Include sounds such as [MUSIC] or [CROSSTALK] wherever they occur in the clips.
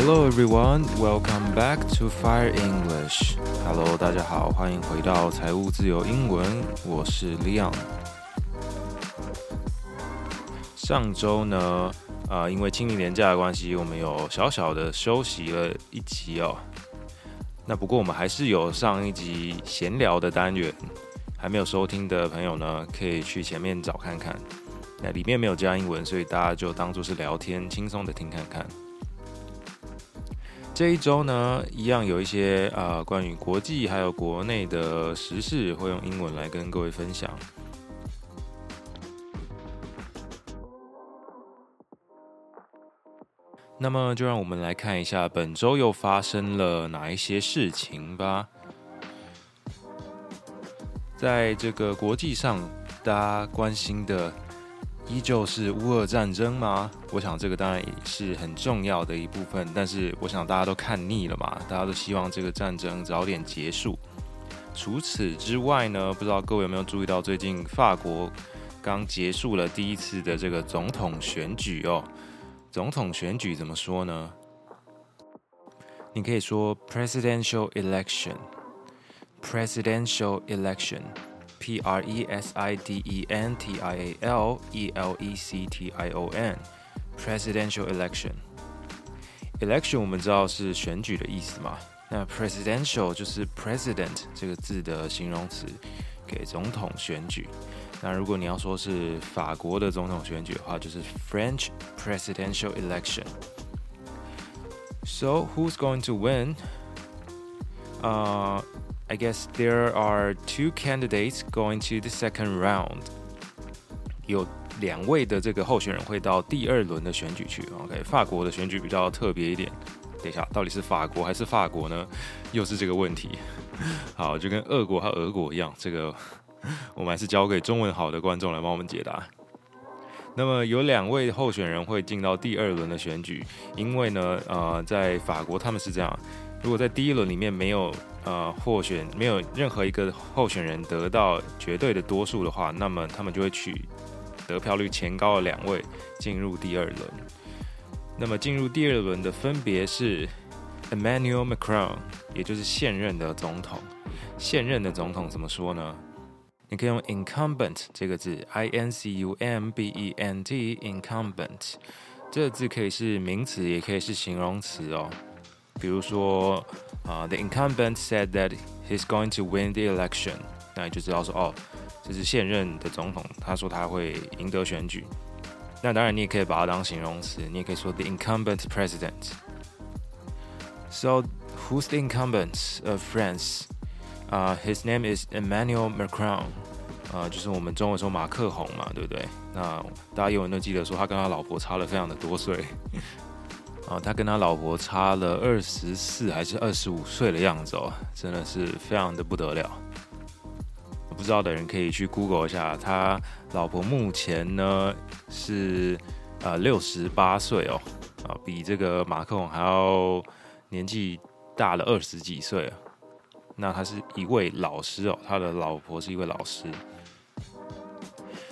Hello everyone, welcome back to Fire English. Hello，大家好，欢迎回到财务自由英文，我是 Leon。上周呢，啊、因为清明连假的关系，我们有小小的休息了一集哦。那不过我们还是有上一集闲聊的单元，还没有收听的朋友呢，可以去前面找看看。那里面没有加英文，所以大家就当做是聊天，轻松的听看看。这一周呢，一样有一些啊、呃、关于国际还有国内的时事，会用英文来跟各位分享。那么，就让我们来看一下本周又发生了哪一些事情吧。在这个国际上，大家关心的。依旧是乌俄战争吗？我想这个当然也是很重要的一部分，但是我想大家都看腻了嘛，大家都希望这个战争早点结束。除此之外呢，不知道各位有没有注意到，最近法国刚结束了第一次的这个总统选举哦。总统选举怎么说呢？你可以说 presidential election，presidential election。P R E S I D E N T I A L E L E C T I O N，Presidential Election，Election 我们知道是选举的意思嘛？那 Presidential 就是 President 这个字的形容词，给总统选举。那如果你要说是法国的总统选举的话，就是 French Presidential Election。So who's going to win？啊、 I guess there are two candidates going to the second round。有两位的这个候选人会到第二轮的选举去。OK，法国的选举比较特别一点。等一下，到底是法国还是法国呢？又是这个问题。[LAUGHS] 好，就跟俄国和俄国一样，这个 [LAUGHS] 我们还是交给中文好的观众来帮我们解答。那么有两位候选人会进到第二轮的选举，因为呢，呃，在法国他们是这样。如果在第一轮里面没有呃获选，没有任何一个候选人得到绝对的多数的话，那么他们就会取得票率前高的两位进入第二轮。那么进入第二轮的分别是 Emmanuel Macron，也就是现任的总统。现任的总统怎么说呢？你可以用 incumbent 这个字，I N C U M B E N T，incumbent 这个字可以是名词，也可以是形容词哦。比如说，啊、uh，the incumbent said that he's going to win the election，那你就知道说，哦，这是现任的总统，他说他会赢得选举。那当然，你也可以把它当形容词，你也可以说 the incumbent president。So who's the incumbent of France？啊、uh，his name is Emmanuel Macron。啊，就是我们中文说马克宏嘛，对不对？那大家永远都记得说，他跟他老婆差了非常的多岁。 啊，他跟他老婆差了二十四还是二十五岁的样子哦，真的是非常的不得了。不知道的人可以去 Google 一下，他老婆目前呢是呃六十八岁哦，啊，比这个马克龙还要年纪大了二十几岁啊。那他是一位老师哦，他的老婆是一位老师，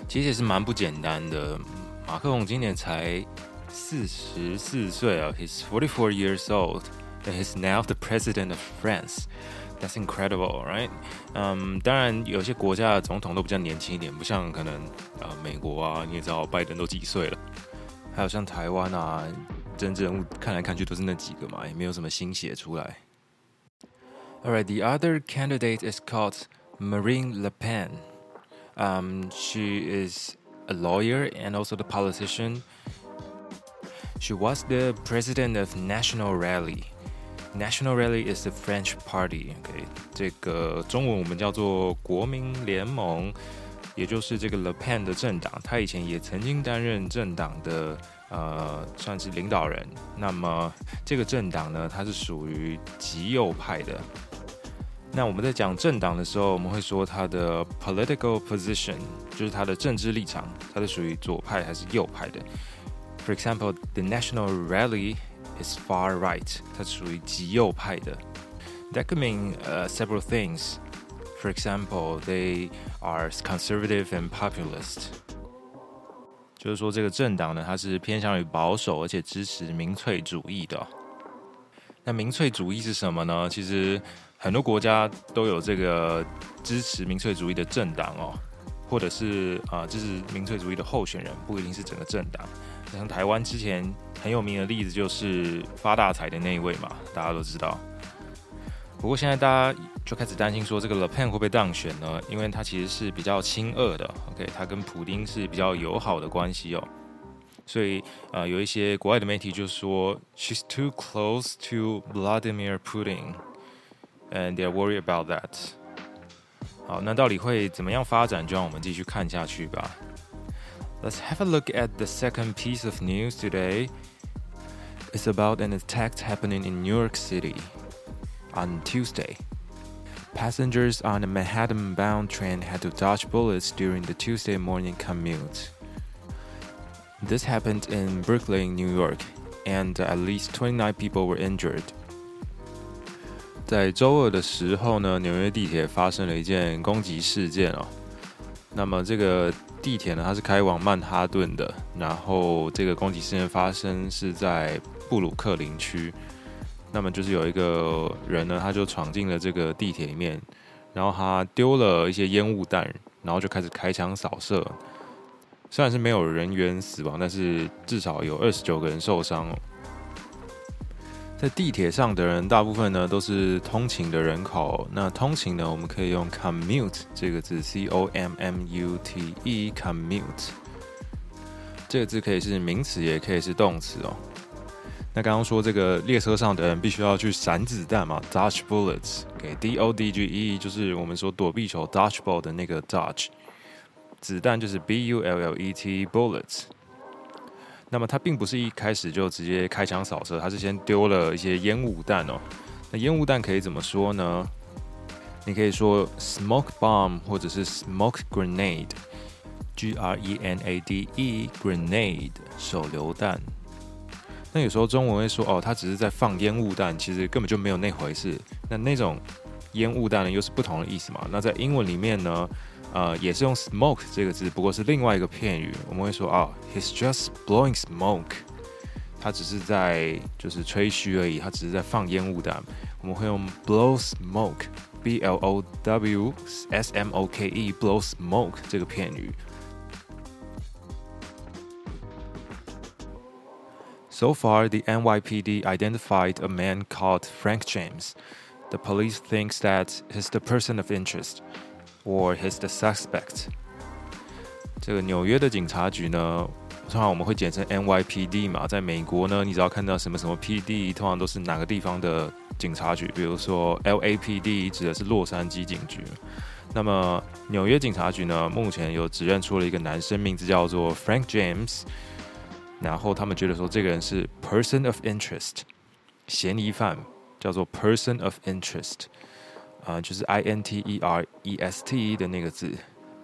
其实也是蛮不简单的。马克龙今年才。四十四岁啊，He's forty four years old, and he's now the president of France. That's incredible, right? 嗯，当然有些国家的总统都比较年轻一点，不像可能啊、呃、美国啊，你也知道拜登都几岁了，还有像台湾啊，政治人物看来看去都是那几个嘛，也没有什么新血出来。Alright, the other candidate is called Marine Le Pen. Um, she is a lawyer and also the politician. She was the president of National Rally. National Rally is the French party. OK，这个中文我们叫做国民联盟，也就是这个 Le Pen 的政党。他以前也曾经担任政党的呃，算是领导人。那么这个政党呢，它是属于极右派的。那我们在讲政党的时候，我们会说它的 political position，就是它的政治立场，它是属于左派还是右派的。For example, the National Rally is far right，它属于极右派的。That could mean uh, several things. For example, they are conservative and populist。就是说，这个政党呢，它是偏向于保守，而且支持民粹主义的。 那民粹主义是什么呢？其实很多国家都有这个支持民粹主义的政党哦， 或者是啊支持民粹主义的候选人，不一定是整个政党。像台湾之前很有名的例子就是发大财的那一位嘛，大家都知道。不过现在大家就开始担心说，这个 Le Pen 会不会当选呢？因为他其实是比较亲俄的，OK，他跟普丁是比较友好的关系哦。所以呃，有一些国外的媒体就说，She's too close to Vladimir Putin，and they're worried about that。好，那到底会怎么样发展？就让我们继续看下去吧。Let's have a look at the second piece of news today. It's about an attack happening in New York City. On Tuesday, passengers on a Manhattan-bound train had to dodge bullets during the Tuesday morning commute. This happened in Brooklyn, New York, and at least 29 people were injured. 在周二的时候呢，纽约地铁发生了一件攻击事件哦。那么这个地铁呢，它是开往曼哈顿的，然后这个攻击事件发生是在布鲁克林区。那么就是有一个人呢，他就闯进了这个地铁里面，然后他丢了一些烟雾弹，然后就开始开枪扫射。虽然是没有人员死亡，但是至少有二十九个人受伤哦。在地铁上的人，大部分呢都是通勤的人口。那通勤呢，我们可以用 commute 这个字，c o m m u t e，commute 这个字可以是名词，也可以是动词哦。那刚刚说这个列车上的人必须要去闪子弹嘛，dodge bullets，OK，D O D G E 就是我们说躲避球 dodgeball 的那个 dodge，子弹就是 B U L L E T bullets。那么他并不是一开始就直接开枪扫射，他是先丢了一些烟雾弹哦。那烟雾弹可以怎么说呢？你可以说 smoke bomb 或者是 smoke grenade，G R E N A D E grenade 手榴弹。那有时候中文会说哦，他只是在放烟雾弹，其实根本就没有那回事。那那种烟雾弹呢，又是不同的意思嘛。那在英文里面呢，呃，也是用 smoke 这个字，不过是另外一个片语。我们会说哦，he's just blowing smoke，他只是在就是吹嘘而已，他只是在放烟雾弹。我们会用 blow smoke，B L O W S M O K E，blow smoke 这个片语。So far, the NYPD identified a man called Frank James. The police thinks that he's the person of interest, Or he's the suspect. 这个纽约的警察局呢，通常我们会简称 NYPD 嘛。在美国呢，你只要看到什么什么 PD，通常都是哪个地方的警察局。比如说 LAPD 指的是洛杉矶警局。那么纽约警察局呢，目前有指认出了一个男生，名字叫做 Frank James。然后他们觉得说这个人是 person of interest，嫌疑犯叫做 person of interest，呃，就是 I N T E R E S T 的那个字。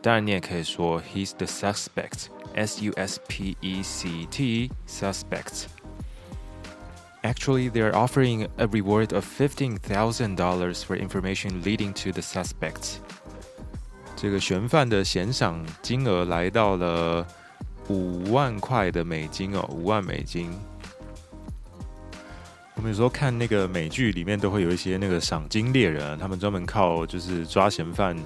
当然你也可以说 he's the suspect，S U S P E C T suspect。Actually, they're offering a reward of fifteen thousand dollars for information leading to the suspect。这个嫌犯的悬赏金额来到了。五万块的美金哦，五万美金。 我们有时候看那个美剧里面都会有一些那个赏金猎人，他们专门靠就是抓嫌犯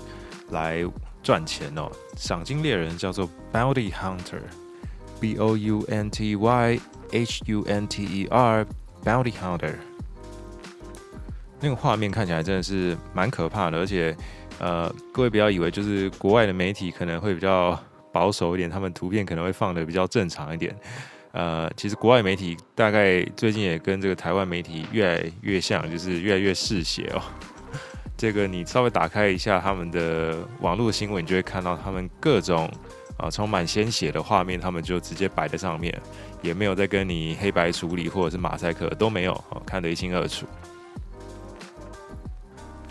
来赚钱哦。赏金猎人叫做 Bounty Hunter，B O U N T Y H U N T E R，Bounty Hunter。那个画面看起来真的是蛮可怕的，而且呃，各位不要以为就是国外的媒体可能会比较。保守一点，他们图片可能会放得比较正常一点。呃，其实国外媒体大概最近也跟这个台湾媒体越来越像，就是越来越嗜血哦。这个你稍微打开一下他们的网络新闻，你就会看到他们各种啊充满鲜血的画面，他们就直接摆在上面，也没有在跟你黑白处理或者是马赛克都没有，看得一清二楚。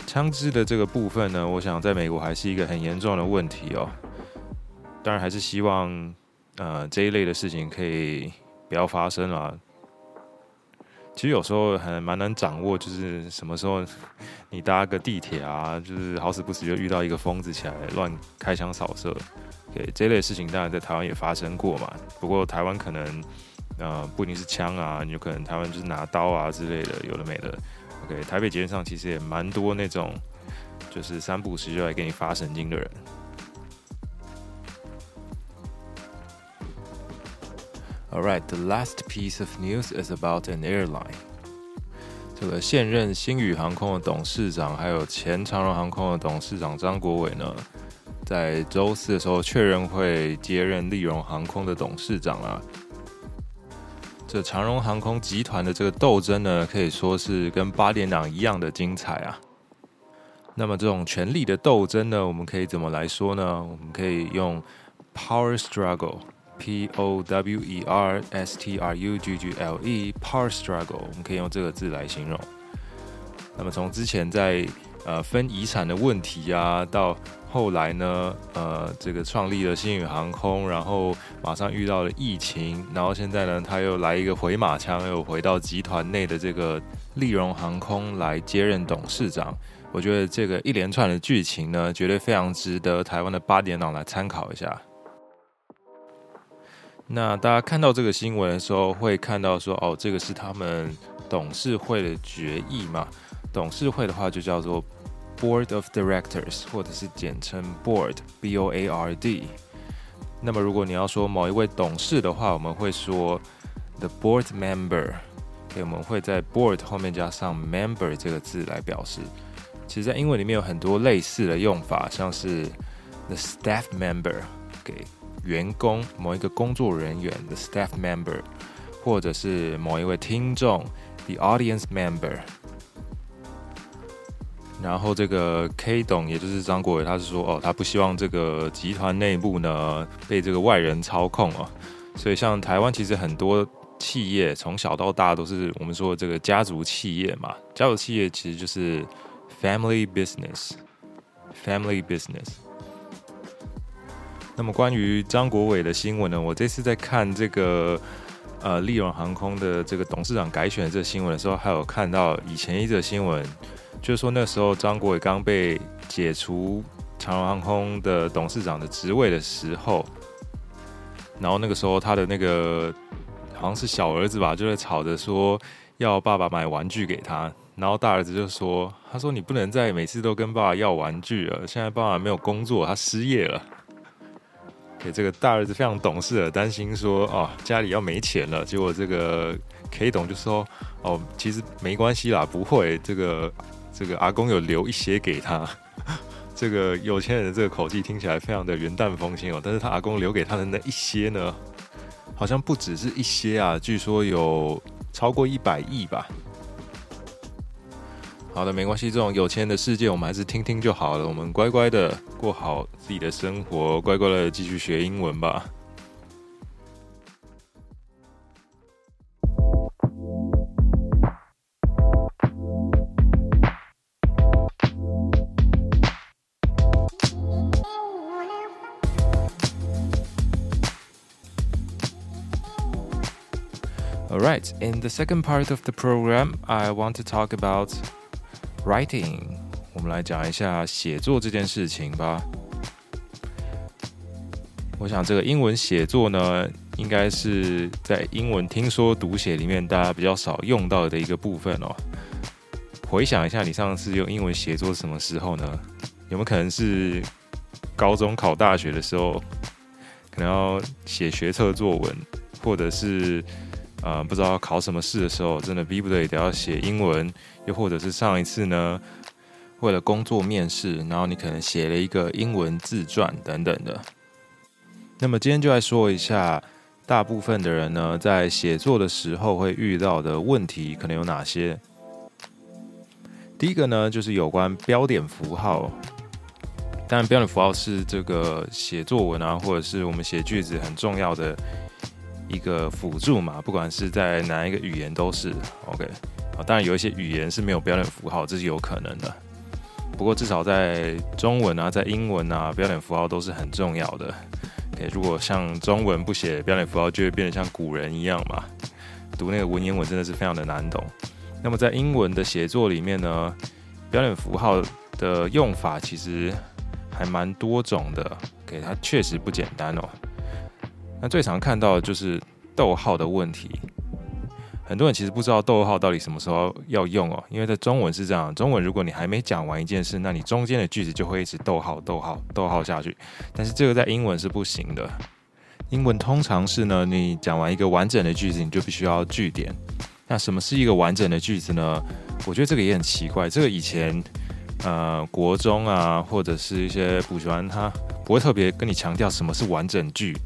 枪支的这个部分呢，我想在美国还是一个很严重的问题哦。当然还是希望，呃，这一类的事情可以不要发生啊。其实有时候还蛮难掌握，就是什么时候你搭个地铁啊，就是好死不死就遇到一个疯子起来乱开枪扫射。对，这类事情当然在台湾也发生过嘛。不过台湾可能呃，不一定是枪啊，有可能台湾就是拿刀啊之类的，有的没的。OK，台北捷运上其实也蛮多那种，就是三不五时就来给你发神经的人。All right, the last piece of news is about an airline. 这个现任星宇航空的董事长，还有前长荣航空的董事长张国伟呢，在周四的时候确认会接任立荣航空的董事长啊。这长荣航空集团的这个斗争呢，可以说是跟八点档一样的精彩啊。那么这种权力的斗争呢，我们可以怎么来说呢？我们可以用 power struggle Power struggle，power struggle，我们可以用这个字来形容。那么从之前在呃分遗产的问题啊，到后来呢，呃，这个创立了星宇航空，然后马上遇到了疫情，然后现在呢，他又来一个回马枪，又回到集团内的这个立荣航空来接任董事长。我觉得这个一连串的剧情呢，绝对非常值得台湾的八点档来参考一下。那大家看到这个新闻的时候，会看到说，哦，这个是他们董事会的决议嘛？董事会的话就叫做。Board of Directors，或者是简称 Board，B O A R D。那么，如果你要说某一位董事的话，我们会说 The Board Member。给我们会在 Board 后面加上 Member 这个字来表示。其实，在英文里面有很多类似的用法，像是 The Staff Member，给员工某一个工作人员 The Staff Member，或者是某一位听众 The Audience Member。然后这个 K 董，也就是张国伟，他是说哦，他不希望这个集团内部呢被这个外人操控哦。所以像台湾其实很多企业从小到大都是我们说这个家族企业嘛，家族企业其实就是 family business，family business。那么关于张国伟的新闻呢，我这次在看这个呃利荣航空的这个董事长改选这个新闻的时候，还有看到以前一则新闻。就是说，那时候张国伟刚被解除长荣航空的董事长的职位的时候，然后那个时候他的那个好像是小儿子吧，就在吵着说要爸爸买玩具给他，然后大儿子就说：“他说你不能再每次都跟爸爸要玩具了，现在爸爸没有工作，他失业了。”这个大儿子非常懂事的担心说：“哦，家里要没钱了。”结果这个 K 董就说：“哦，其实没关系啦，不会这个。”这个阿公有留一些给他，[LAUGHS] 这个有钱人的这个口气听起来非常的云淡风轻哦。但是他阿公留给他的那一些呢，好像不只是一些啊，据说有超过一百亿吧。好的，没关系，这种有钱人的世界我们还是听听就好了。我们乖乖的过好自己的生活，乖乖的继续学英文吧。Right, in the second part of the program, I want to talk about writing. 我们来讲一下写作这件事情吧。我想这个英文写作呢，应该是在英文听说读写里面大家比较少用到的一个部分哦。回想一下，你上次用英文写作什么时候呢？有没有可能是高中考大学的时候，可能要写学测作文，或者是？呃，不知道考什么试的时候，真的逼不得已得要写英文，又或者是上一次呢，为了工作面试，然后你可能写了一个英文自传等等的。那么今天就来说一下，大部分的人呢，在写作的时候会遇到的问题可能有哪些？第一个呢，就是有关标点符号。当然，标点符号是这个写作文啊，或者是我们写句子很重要的。一个辅助嘛，不管是在哪一个语言都是 OK 啊。当然有一些语言是没有标点符号，这是有可能的。不过至少在中文啊，在英文啊，标点符号都是很重要的。OK，如果像中文不写标点符号，就会变得像古人一样嘛。读那个文言文真的是非常的难懂。那么在英文的写作里面呢，标点符号的用法其实还蛮多种的。OK，它确实不简单哦。那最常看到的就是逗号的问题。很多人其实不知道逗号到底什么时候要用哦，因为在中文是这样，中文如果你还没讲完一件事，那你中间的句子就会一直逗号、逗号、逗号下去。但是这个在英文是不行的。英文通常是呢，你讲完一个完整的句子，你就必须要句点。那什么是一个完整的句子呢？我觉得这个也很奇怪。这个以前呃国中啊，或者是一些补习班，他不会特别跟你强调什么是完整句，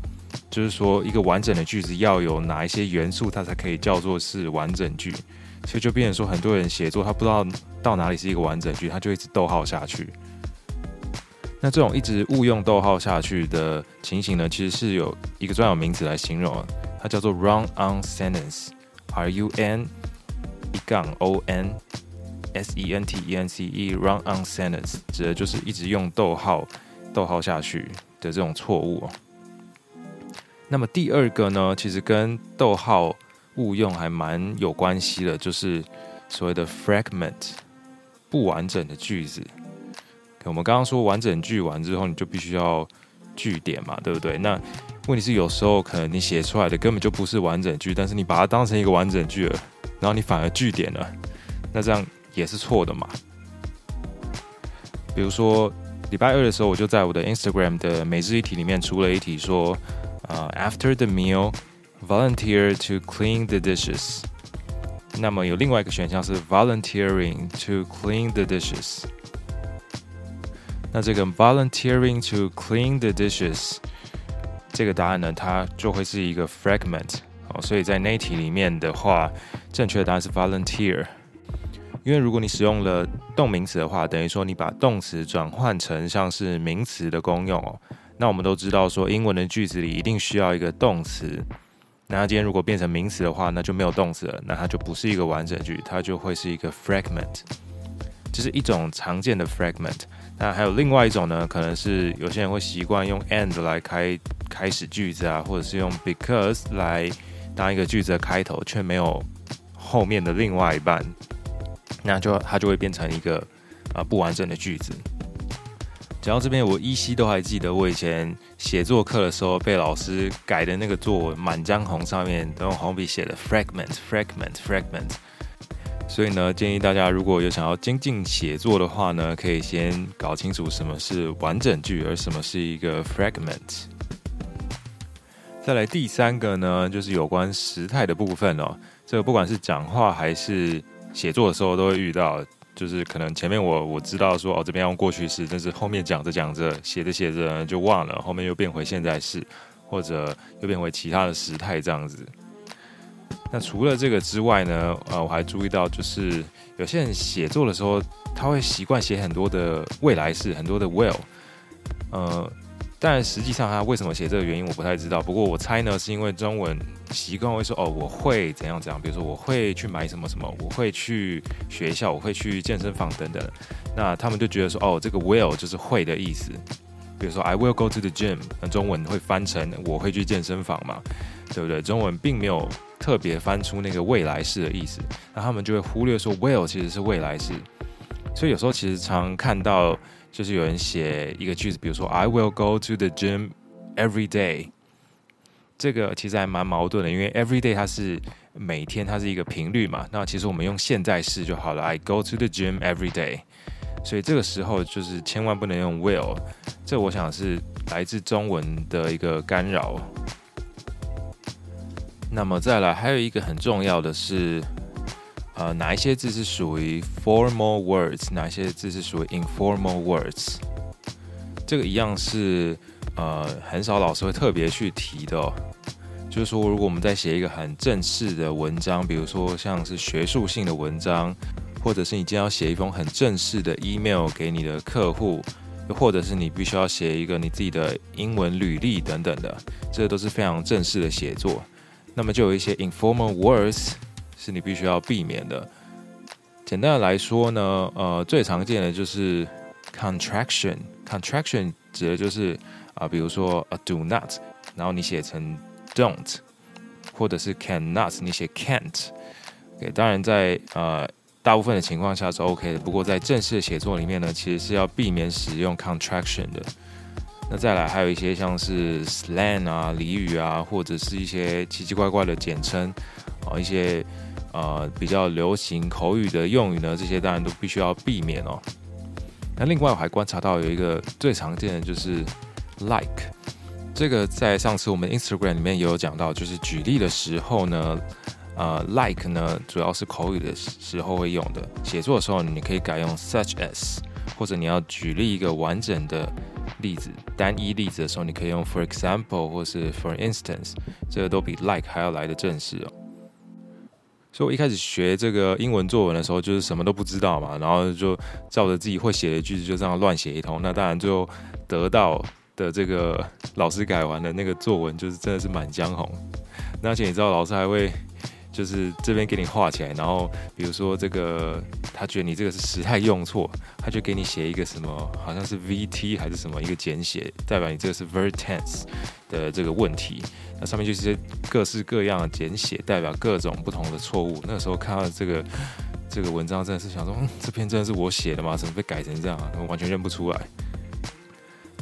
就是说一个完整的句子要有哪一些元素，它才可以叫做是完整句。所以就变成说，很多人写作他不知道到哪里是一个完整句，他就一直逗号下去。那这种一直误用逗号下去的情形呢，其实是有一个专有名词来形容，它叫做 run-on sentence，R U N 一杠 O N S E N T E N C E run-on sentence，指的就是一直用逗号逗号下去的这种错误哦。那么第二个呢，其实跟逗号误用还蛮有关系的，就是所谓的 fragment 不完整的句子。我们刚刚说完整句完之后，你就必须要句点嘛，对不对？那问题是有时候可能你写出来的根本就不是完整句，但是你把它当成一个完整句了，然后你反而句点了，那这样也是错的嘛。比如说礼拜二的时候，我就在我的 Instagram 的每日一题里面出了一题说，啊，After the meal, volunteer to clean the dishes。那么有另外一个选项是 volunteering to clean the dishes。那这个 volunteering to clean the dishes 这个答案呢，它就会是一个 fragment 哦，所以在那题里面的话，正确的答案是 volunteer。因为如果你使用了动名词的话，等于说你把动词转换成像是名词的功用哦。那我们都知道说，英文的句子里一定需要一个动词。那它今天如果变成名词的话，那就没有动词了，那它就不是一个完整句，它就会是一个 fragment。这是一种常见的 fragment。那还有另外一种呢，可能是有些人会习惯用 and 来开开始句子啊，或者是用 because 来当一个句子的开头，却没有后面的另外一半，那就它就会变成一个啊、呃、不完整的句子。讲到这边，我依稀都还记得我以前写作课的时候被老师改的那个作文《满江红》上面都用红笔写的 fragment fragment fragment。所以呢，建议大家如果有想要精进写作的话呢，可以先搞清楚什么是完整句，而什么是一个 fragment。再来第三个呢，就是有关时态的部分哦。这个不管是讲话还是写作的时候都会遇到，就是可能前面我我知道说哦这边用过去式，但是后面讲着讲着写着写着就忘了，后面又变回现在式，或者又变回其他的时态这样子。那除了这个之外呢，呃，我还注意到，就是有些人写作的时候，他会习惯写很多的未来式，很多的 will，呃，但实际上他为什么写这个原因我不太知道。不过我猜呢，是因为中文习惯会说，哦，我会怎样怎样，比如说我会去买什么什么，我会去学校，我会去健身房等等。那他们就觉得说，哦，这个 will 就是会的意思。比如说 I will go to the gym，那中文会翻成我会去健身房嘛，对不对？中文并没有。特别翻出那个未来式的意思，那他们就会忽略说 will 其实是未来式，所以有时候其实常看到就是有人写一个句子，比如说 I will go to the gym every day，这个其实还蛮矛盾的，因为 every day 它是每天，它是一个频率嘛，那其实我们用现在式就好了，I go to the gym every day，所以这个时候就是千万不能用 will，这我想是来自中文的一个干扰。那么再来，还有一个很重要的是，呃，哪一些字是属于 formal words，哪一些字是属于 informal words？这个一样是呃，很少老师会特别去提的。就是说，如果我们在写一个很正式的文章，比如说像是学术性的文章，或者是你今天要写一封很正式的 email 给你的客户，又或者是你必须要写一个你自己的英文履历等等的，这都是非常正式的写作。那么就有一些 informal words 是你必须要避免的。简单的来说呢，呃，最常见的就是 contraction。contraction 指的就是啊、比如说 a do not，然后你写成 don't，或者是 cannot，你写 can't。OK，当然在呃大部分的情况下是 OK 的，不过在正式的写作里面呢，其实是要避免使用 contraction 的。那再来还有一些像是 slang 啊、俚语啊，或者是一些奇奇怪怪的简称啊，一些呃比较流行口语的用语呢，这些当然都必须要避免哦。那另外我还观察到有一个最常见的就是 like，这个在上次我们 Instagram 里面也有讲到，就是举例的时候呢，呃，like 呢主要是口语的时候会用的，写作的时候你可以改用 such as，或者你要举例一个完整的。例子，单一例子的时候，你可以用 for example 或是 for instance，这个都比 like 还要来的正式哦。所以我一开始学这个英文作文的时候，就是什么都不知道嘛，然后就照着自己会写的句子就这样乱写一通。那当然最后得到的这个老师改完的那个作文，就是真的是满江红。那而且你知道老师还会。就是这边给你画起来，然后比如说这个，他觉得你这个是时态用错，他就给你写一个什么，好像是 VT 还是什么一个简写，代表你这个是 verb tense 的这个问题。那上面就是各式各样的简写，代表各种不同的错误。那时候看到这个这个文章，真的是想说，这篇真的是我写的吗？怎么被改成这样啊？我完全认不出来。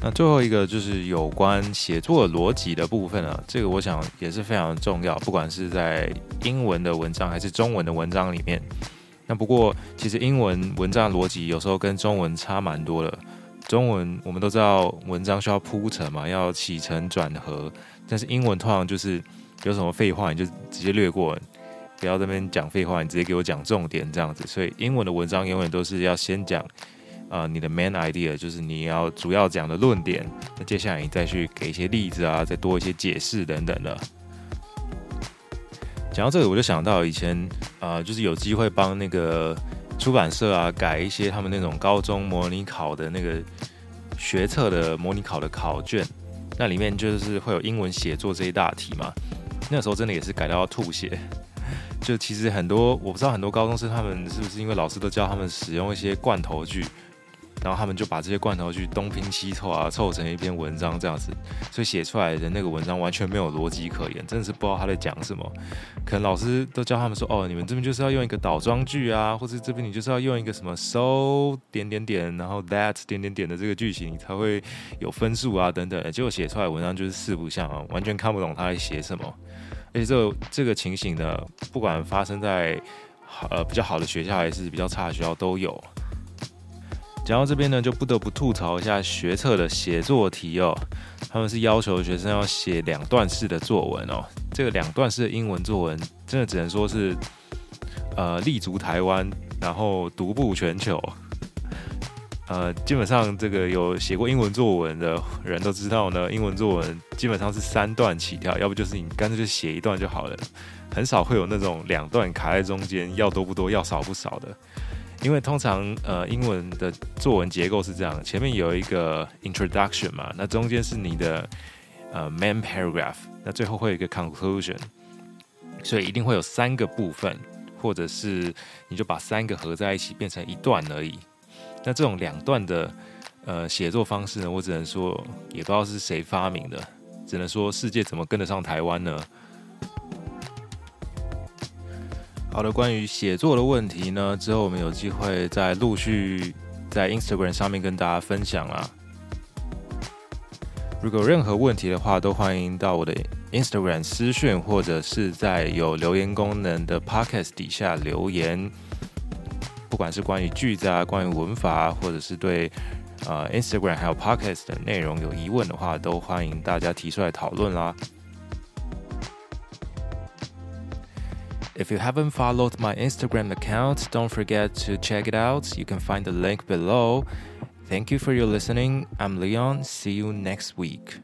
那最后一个就是有关写作逻辑的部分啊，这个我想也是非常重要，不管是在英文的文章还是中文的文章里面。那不过其实英文文章的逻辑有时候跟中文差蛮多的。中文我们都知道文章需要铺陈嘛，要起承转合，但是英文通常就是有什么废话你就直接略过，不要在那边讲废话，你直接给我讲重点这样子。所以英文的文章永远都是要先讲。啊、你的 main idea 就是你要主要讲的论点，那接下来你再去给一些例子啊，再多一些解释等等的。讲到这个，我就想到以前啊、就是有机会帮那个出版社啊改一些他们那种高中模拟考的那个学测的模拟考的考卷，那里面就是会有英文写作这一大题嘛。那时候真的也是改到要吐血，[LAUGHS] 就其实很多我不知道很多高中生他们是不是因为老师都教他们使用一些罐头句。然后他们就把这些罐头去东拼西凑啊，凑成一篇文章这样子，所以写出来的那个文章完全没有逻辑可言，真的是不知道他在讲什么。可能老师都教他们说，哦，你们这边就是要用一个倒装句啊，或者这边你就是要用一个什么 so 点点点，然后 that 点点点的这个句型，你才会有分数啊等等。结果写出来文章就是四不像啊，完全看不懂他在写什么。而且这个这个情形呢，不管发生在呃比较好的学校还是比较差的学校都有。讲到这边呢，就不得不吐槽一下学测的写作题哦。他们是要求学生要写两段式的作文哦。这个两段式的英文作文，真的只能说是呃立足台湾，然后独步全球。呃，基本上这个有写过英文作文的人都知道呢，英文作文基本上是三段起跳，要不就是你干脆就写一段就好了，很少会有那种两段卡在中间，要多不多，要少不少的。因为通常呃英文的作文结构是这样，前面有一个 introduction 嘛，那中间是你的呃 main paragraph，那最后会有一个 conclusion，所以一定会有三个部分，或者是你就把三个合在一起变成一段而已。那这种两段的呃写作方式呢，我只能说也不知道是谁发明的，只能说世界怎么跟得上台湾呢？好的，关于写作的问题呢，之后我们有机会再陆续在 Instagram 上面跟大家分享啦。如果有任何问题的话，都欢迎到我的 Instagram 私讯，或者是在有留言功能的 Podcast 底下留言。不管是关于句子啊，关于文法，或者是对、呃、Instagram 还有 Podcast 的内容有疑问的话，都欢迎大家提出来讨论啦。If you haven't followed my Instagram account, don't forget to check it out. You can find the link below. Thank you for your listening. I'm Leon. See you next week.